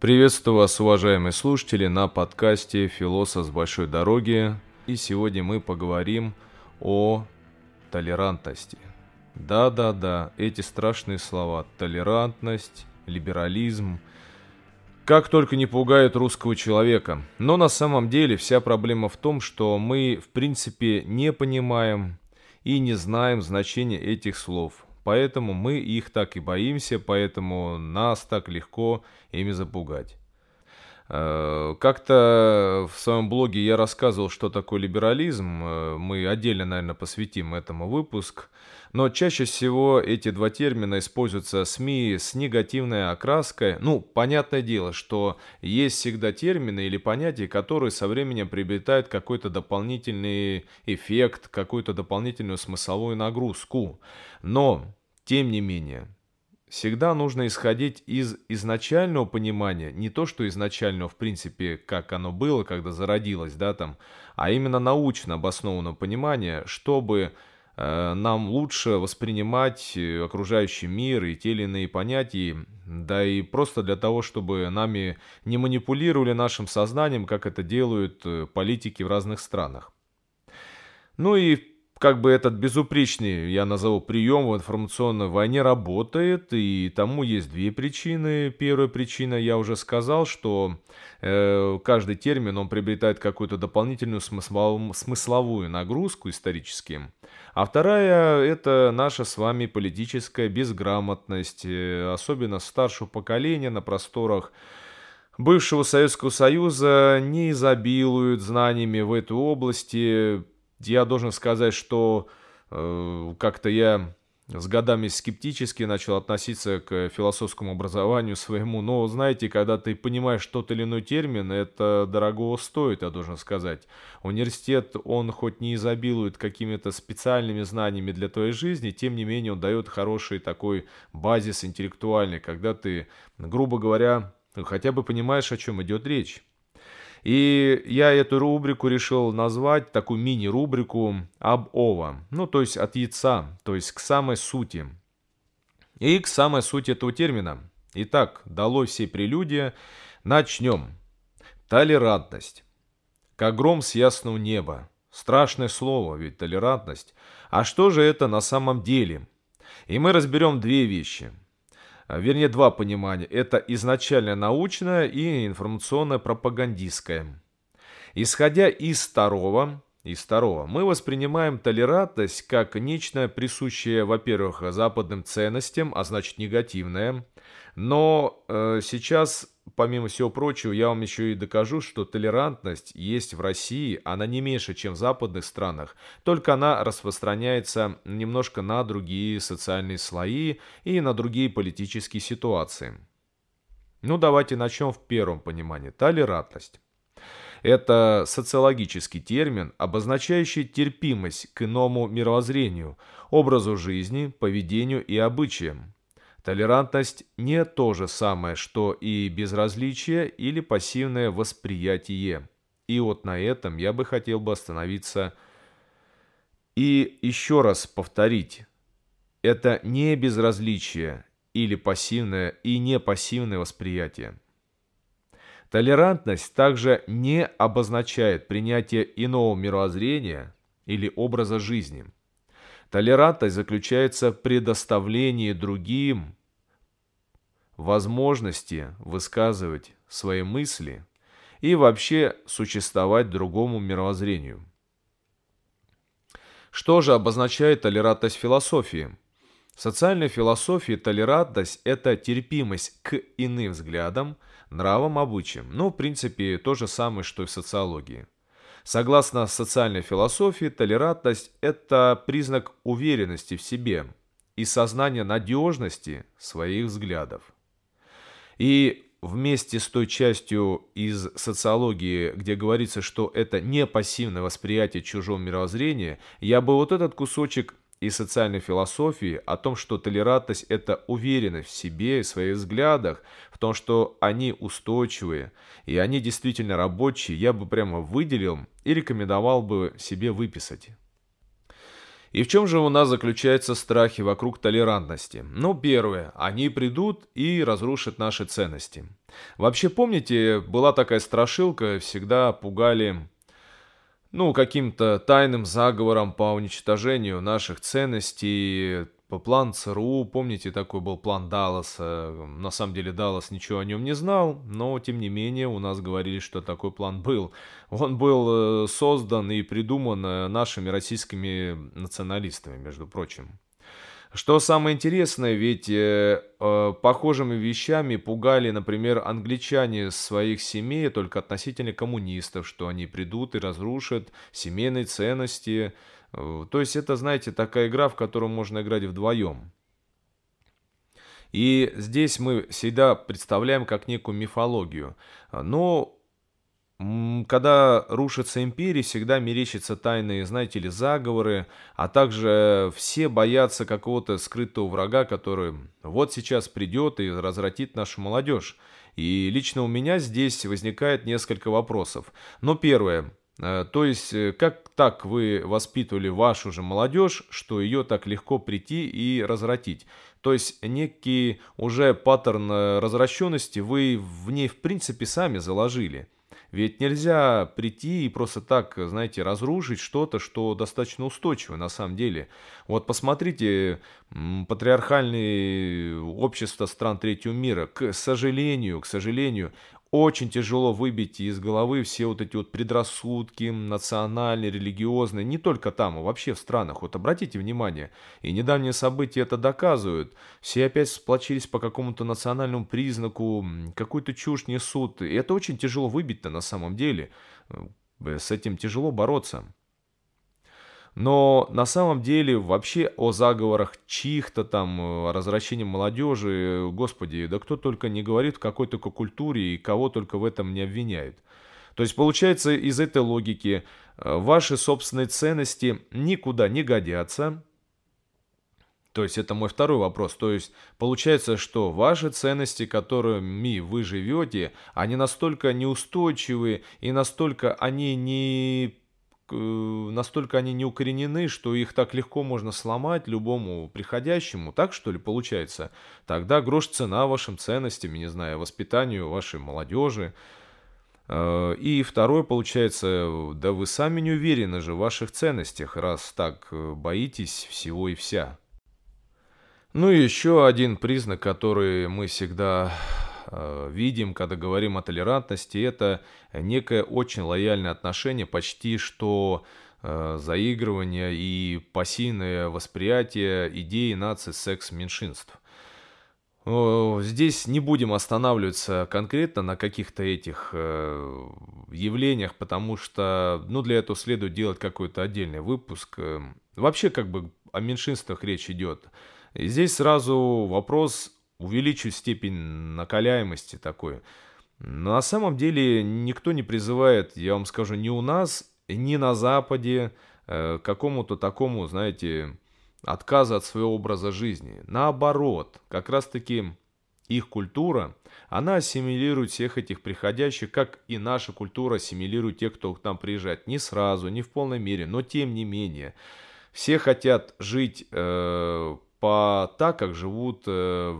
Приветствую вас, уважаемые слушатели, на подкасте «Философ с большой дороги». И сегодня мы поговорим о толерантности. Да-да-да, эти страшные слова «толерантность», «либерализм», как только не пугают русского человека. Но на самом деле вся проблема в том, что мы в принципе не понимаем и не знаем значения этих слов. Поэтому мы их так и боимся, поэтому нас так легко ими запугать. Э, как-то в своем блоге я рассказывал, что такое либерализм. Э, мы отдельно, наверное, посвятим этому выпуск. Но чаще всего эти два термина используются СМИ с негативной окраской. Ну, понятное дело, что есть всегда термины или понятия, которые со временем приобретают какой-то дополнительный эффект, какую-то дополнительную смысловую нагрузку. Но, тем не менее, всегда нужно исходить из изначального понимания, не то, что изначального, в принципе, как оно было, когда зародилось, да, там, а именно научно обоснованного понимания, чтобы э, нам лучше воспринимать э, окружающий мир и те или иные понятия, да и просто для того, чтобы нами не манипулировали нашим сознанием, как это делают э, политики в разных странах. Ну и как бы этот безупречный, я назову, прием в информационной войне работает, и тому есть две причины. Первая причина, я уже сказал, что э, каждый термин, он приобретает какую-то дополнительную смысловую, смысловую нагрузку исторически. А вторая, это наша с вами политическая безграмотность, э, особенно старшего поколения на просторах бывшего Советского Союза не изобилуют знаниями в этой области, я должен сказать, что э, как-то я с годами скептически начал относиться к философскому образованию своему. Но, знаете, когда ты понимаешь тот или иной термин, это дорогого стоит, я должен сказать. Университет, он хоть не изобилует какими-то специальными знаниями для твоей жизни, тем не менее он дает хороший такой базис интеллектуальный, когда ты, грубо говоря, хотя бы понимаешь, о чем идет речь. И я эту рубрику решил назвать, такую мини-рубрику об ова. Ну, то есть от яйца, то есть к самой сути. И к самой сути этого термина. Итак, дало все прелюдия. Начнем. Толерантность. Как гром с ясного неба. Страшное слово, ведь толерантность. А что же это на самом деле? И мы разберем две вещи – вернее, два понимания. Это изначально научное и информационно-пропагандистское. Исходя из второго, из второго, мы воспринимаем толерантность как нечто присущее, во-первых, западным ценностям, а значит негативное. Но э, сейчас помимо всего прочего, я вам еще и докажу, что толерантность есть в России, она не меньше, чем в западных странах, только она распространяется немножко на другие социальные слои и на другие политические ситуации. Ну, давайте начнем в первом понимании. Толерантность. Это социологический термин, обозначающий терпимость к иному мировоззрению, образу жизни, поведению и обычаям. Толерантность не то же самое, что и безразличие или пассивное восприятие. И вот на этом я бы хотел бы остановиться и еще раз повторить. Это не безразличие или пассивное и не пассивное восприятие. Толерантность также не обозначает принятие иного мировоззрения или образа жизни. Толерантность заключается в предоставлении другим возможности высказывать свои мысли и вообще существовать другому мировоззрению. Что же обозначает толерантность философии? В социальной философии толерантность – это терпимость к иным взглядам, нравам, обычаям. Ну, в принципе, то же самое, что и в социологии. Согласно социальной философии, толерантность – это признак уверенности в себе и сознания надежности своих взглядов. И вместе с той частью из социологии, где говорится, что это не пассивное восприятие чужого мировоззрения, я бы вот этот кусочек из социальной философии о том, что толерантность – это уверенность в себе и своих взглядах, в том, что они устойчивые и они действительно рабочие, я бы прямо выделил и рекомендовал бы себе выписать. И в чем же у нас заключаются страхи вокруг толерантности? Ну, первое, они придут и разрушат наши ценности. Вообще, помните, была такая страшилка, всегда пугали, ну, каким-то тайным заговором по уничтожению наших ценностей, по план ЦРУ, помните, такой был план Далласа. На самом деле Даллас ничего о нем не знал, но тем не менее у нас говорили, что такой план был. Он был э, создан и придуман э, нашими российскими националистами, между прочим. Что самое интересное, ведь э, э, похожими вещами пугали, например, англичане своих семей только относительно коммунистов, что они придут и разрушат семейные ценности, Э, то есть это, знаете, такая игра, в которую можно играть вдвоем. И здесь мы всегда представляем как некую мифологию. Но когда рушится империя, всегда мерещатся тайные, знаете ли, заговоры, а также все боятся какого-то скрытого врага, который вот сейчас придет и развратит нашу молодежь. И лично у меня здесь возникает несколько вопросов. Но первое. Э, то есть, э, как так вы воспитывали вашу же молодежь, что ее так легко прийти и развратить? То есть, некий уже паттерн э, развращенности вы в ней в принципе сами заложили. Ведь нельзя прийти и просто так, знаете, разрушить что-то, что достаточно устойчиво на самом деле. Вот посмотрите, патриархальные общества стран третьего мира, к сожалению, к сожалению, очень тяжело выбить из головы все вот эти вот предрассудки национальные, религиозные, не только там, а вообще в странах. Вот обратите внимание, и недавние события это доказывают. Все опять сплочились по какому-то национальному признаку, какую-то чушь несут. И это очень тяжело выбить-то на самом деле. Э, с этим тяжело бороться. Но на самом деле вообще о заговорах чьих-то там, э, о развращении молодежи, господи, да кто только не говорит в какой только культуре и кого только в этом не обвиняют. То есть получается из этой логики э, ваши собственные ценности никуда не годятся. То есть это мой второй вопрос. То есть получается, что ваши ценности, которыми вы живете, они настолько неустойчивы и настолько они не настолько они не укоренены, что их так легко можно сломать любому приходящему, так что ли получается? Тогда грош цена вашим ценностям, не знаю, воспитанию вашей молодежи. Э, и второе, получается, да вы сами не уверены же в ваших ценностях, раз так э, боитесь всего и вся. Ну и еще один признак, который мы всегда Э, видим, когда говорим о толерантности, это некое очень лояльное отношение, почти что э, заигрывание и пассивное восприятие идеи нации секс-меньшинств. Здесь не будем останавливаться конкретно на каких-то этих э, явлениях, потому что ну, для этого следует делать какой-то отдельный выпуск. Вообще как бы о меньшинствах речь идет. И здесь сразу вопрос увеличить степень накаляемости такой. Но на самом деле никто не призывает, я вам скажу, ни у нас, ни на Западе э, какому-то такому, знаете, отказа от своего образа жизни. Наоборот, как раз-таки их культура, она ассимилирует всех этих приходящих, как и наша культура ассимилирует тех, кто к нам приезжает. Не сразу, не в полной мере, но тем не менее. Все хотят жить э, по так, как живут э,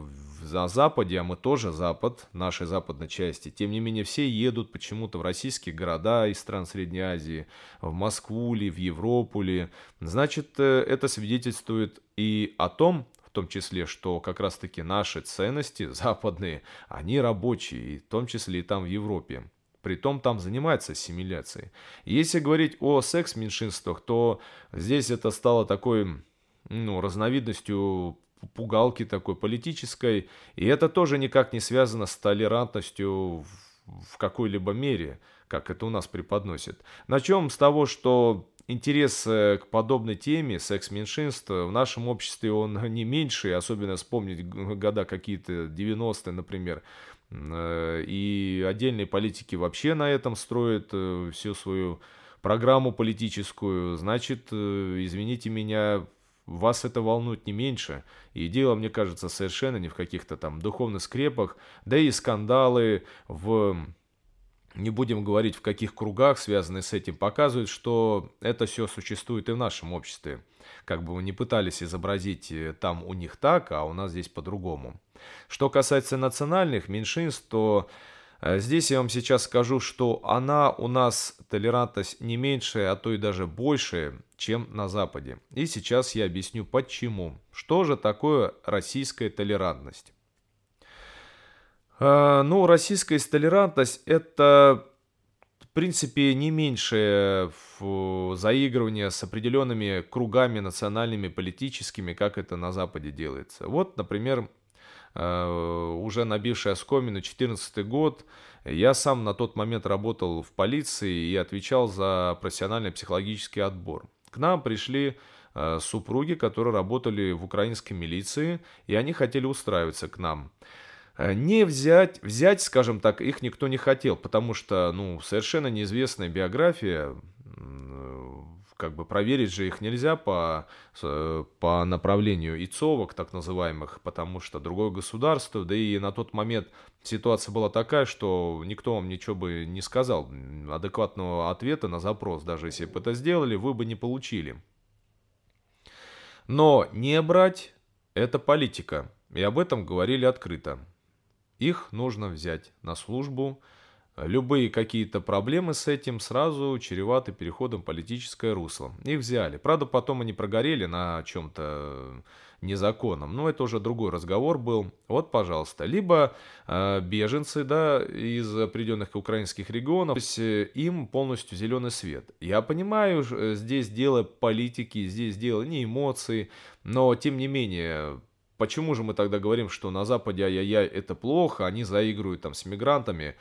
на Западе, а мы тоже Запад, нашей западной части. Тем не менее, все едут почему-то в российские города из стран Средней Азии, в Москву ли, в Европу ли. Значит, э, это свидетельствует и о том, в том числе, что как раз-таки наши ценности западные, они рабочие, в том числе и там в Европе. Притом там занимается ассимиляцией. Если говорить о секс-меньшинствах, то здесь это стало такой ну, разновидностью пугалки такой политической. И это тоже никак не связано с толерантностью в какой-либо мере, как это у нас преподносит. Начнем с того, что интерес э, к подобной теме секс-меньшинств в нашем обществе он не меньше, особенно вспомнить года какие-то 90-е, например. Э, и отдельные политики вообще на этом строят э, всю свою программу политическую. Значит, извините меня, вас это волнует не меньше. И дело, мне кажется, совершенно не в каких-то там духовных скрепах. Да и скандалы в не будем говорить в каких кругах, связанные с этим, показывают, что это все существует и в нашем обществе. Как бы мы не пытались изобразить э, там у них так, а у нас здесь по-другому. Что касается национальных меньшинств, то здесь я вам сейчас скажу, что она у нас, толерантность, не меньшая, а то и даже большая, чем на Западе. И сейчас я объясню почему. Что же такое российская толерантность? А, ну, российская толерантность – это, в принципе, не меньшее заигрывание с определенными кругами национальными, политическими, как это на Западе делается. Вот, например, уже набивший оскомину 2014 год, я сам на тот момент работал в полиции и отвечал за профессиональный психологический отбор. К нам пришли а, супруги, которые работали в украинской милиции, и они хотели устраиваться к нам. Э, не взять, взять, скажем так, их никто не хотел, потому что, ну, совершенно неизвестная биография, как бы проверить же их нельзя по, по направлению ИЦОВок, так называемых, потому что другое государство, да и на тот момент ситуация была такая, что никто вам ничего бы не сказал, адекватного ответа на запрос, даже если бы это сделали, вы бы не получили. Но не брать – это политика, и об этом говорили открыто. Их нужно взять на службу. Любые какие-то проблемы с этим сразу чреваты переходом в политическое русло. Их взяли. Правда, потом они прогорели на чем-то незаконном. Но это уже другой разговор был. Вот, пожалуйста. Либо э, беженцы да, из определенных украинских регионов, то есть э, им полностью зеленый свет. Я понимаю, э, здесь дело политики, здесь дело не эмоций, но тем не менее Почему же мы тогда говорим, что на Западе ай-яй-яй это плохо, они заигрывают там с мигрантами?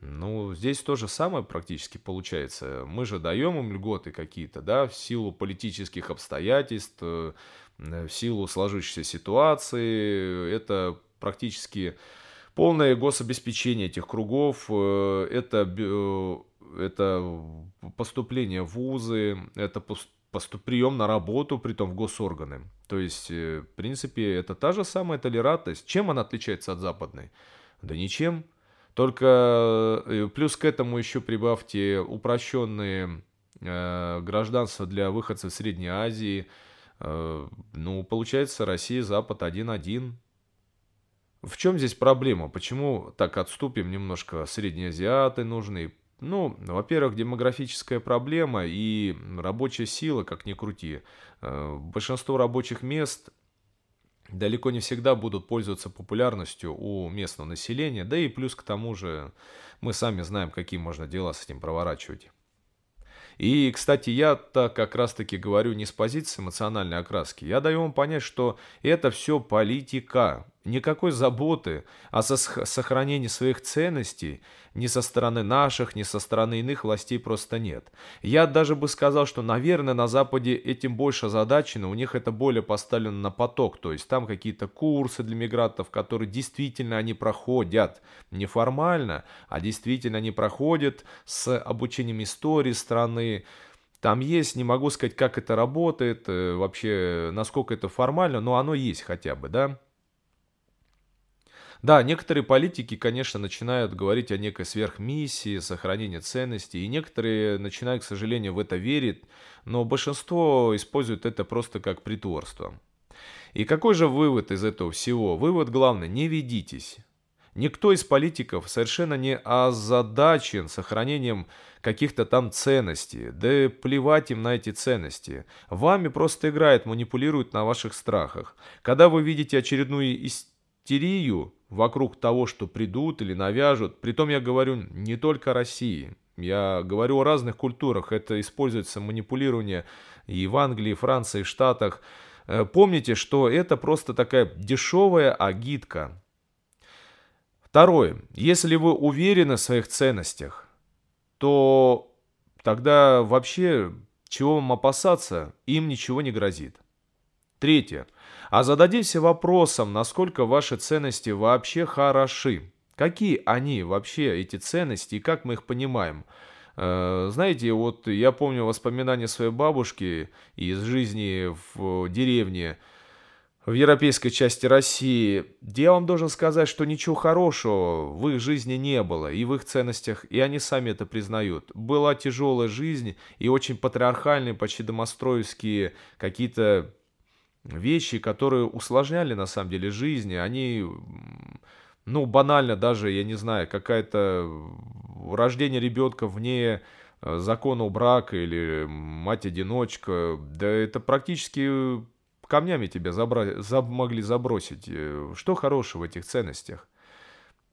Ну, здесь то же самое практически получается. Мы же даем им льготы какие-то, да, в силу политических обстоятельств, э, в силу сложившейся ситуации. Это практически полное гособеспечение этих кругов, э, это, э, это поступление в вузы, это поступ, прием на работу, при том в госорганы. То есть, в принципе, это та же самая толерантность. Чем она отличается от западной? Да ничем. Только э, плюс к этому еще прибавьте упрощенные э, гражданства для выходцев Средней Азии. Э, ну, получается, Россия, Запад один-один. В чем здесь проблема? Почему так отступим немножко? Средние азиаты нужны, ну, во-первых, демографическая проблема и рабочая сила, как ни крути. Большинство рабочих мест далеко не всегда будут пользоваться популярностью у местного населения, да и плюс к тому же мы сами знаем, какие можно дела с этим проворачивать. И, кстати, я-то как раз-таки говорю не с позиции эмоциональной окраски. Я даю вам понять, что это все политика. Никакой заботы о сохранении своих ценностей ни со стороны наших, ни со стороны иных властей просто нет. Я даже бы сказал, что, наверное, на Западе этим больше озадачено, у них это более поставлено на поток, то есть там какие-то курсы для мигрантов, которые действительно они проходят, не формально, а действительно они проходят с обучением истории страны, там есть, не могу сказать, как это работает, э, вообще, насколько это формально, но оно есть хотя бы, да. Да, некоторые политики, конечно, начинают говорить о некой сверхмиссии, сохранении ценностей, и некоторые начинают, к сожалению, в это верить, но большинство используют это просто как притворство. И какой же вывод из этого всего? Вывод главный – не ведитесь. Никто из политиков совершенно не озадачен сохранением каких-то там ценностей. Да плевать им на эти ценности. Вами просто играет, манипулирует на ваших страхах. Когда вы видите очередную истерию, вокруг того, что придут или навяжут. Притом я говорю не только о России. Я говорю о разных культурах. Это используется манипулирование и в Англии, и Франции, и Штатах. Э, помните, что это просто такая дешевая агитка. Второе. Если вы уверены в своих ценностях, то тогда вообще чего вам опасаться, им ничего не грозит. Третье. А зададимся вопросом, насколько ваши ценности вообще хороши. Какие они вообще, эти ценности, и как мы их понимаем? Э, знаете, вот я помню воспоминания своей бабушки из жизни в деревне. в европейской части России, я вам должен сказать, что ничего хорошего в их жизни не было, и в их ценностях, и они сами это признают. Была тяжелая жизнь, и очень патриархальные, почти домостроевские какие-то вещи, которые усложняли на самом деле жизнь, они, ну, банально даже, я не знаю, какая-то рождение ребенка вне э, закона брака или мать-одиночка, да это практически камнями тебя забра... заб... могли забросить. Э, что хорошего в этих ценностях?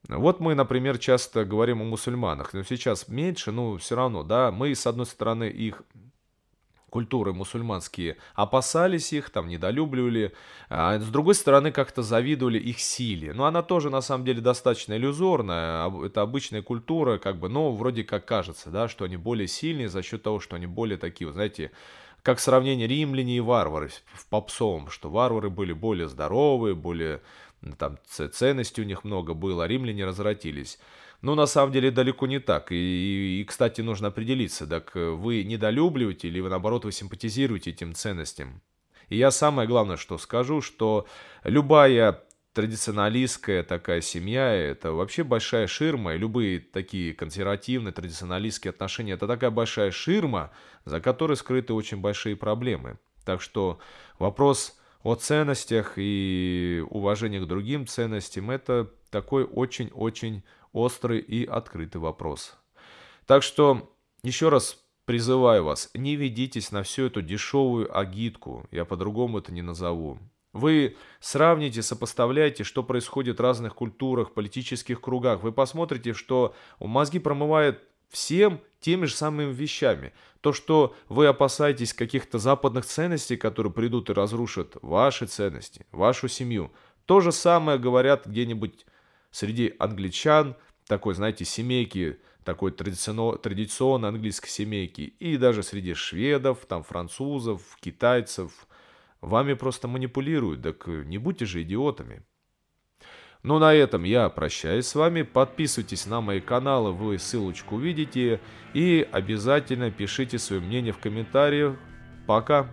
Вот мы, например, часто говорим о мусульманах, но сейчас меньше, но все равно, да, мы, с одной стороны, их культуры мусульманские опасались их, там недолюбливали, а с другой стороны как-то завидовали их силе. Но она тоже на самом деле достаточно иллюзорная, это обычная культура, как бы, но вроде как кажется, да, что они более сильные за счет того, что они более такие, знаете, как сравнение римляне и варвары в попсовом, что варвары были более здоровые, более там ценностей у них много было, а римляне развратились. Но на самом деле далеко не так. И, и, и, кстати, нужно определиться, так вы недолюбливаете или вы, наоборот, вы симпатизируете этим ценностям. И я самое главное, что скажу, что любая традиционалистская такая семья, это вообще большая ширма, и любые такие консервативные, традиционалистские отношения, это такая большая ширма, за которой скрыты очень большие проблемы. Так что вопрос о ценностях и уважении к другим ценностям, это такой очень-очень острый и открытый вопрос. Так что еще раз призываю вас, не ведитесь на всю эту дешевую агитку, я по-другому это не назову. Вы сравните, сопоставляйте, что происходит в разных культурах, политических кругах. Вы посмотрите, что мозги промывают всем теми же самыми вещами. То, что вы опасаетесь каких-то западных ценностей, которые придут и разрушат ваши ценности, вашу семью. То же самое говорят где-нибудь среди англичан, такой, знаете, семейки, такой традиционно, традиционной английской семейки, и даже среди шведов, там, французов, китайцев, Вами просто манипулируют, так не будьте же идиотами. Ну, на этом я прощаюсь с вами. Подписывайтесь на мои каналы, вы ссылочку увидите. И обязательно пишите свое мнение в комментариях. Пока!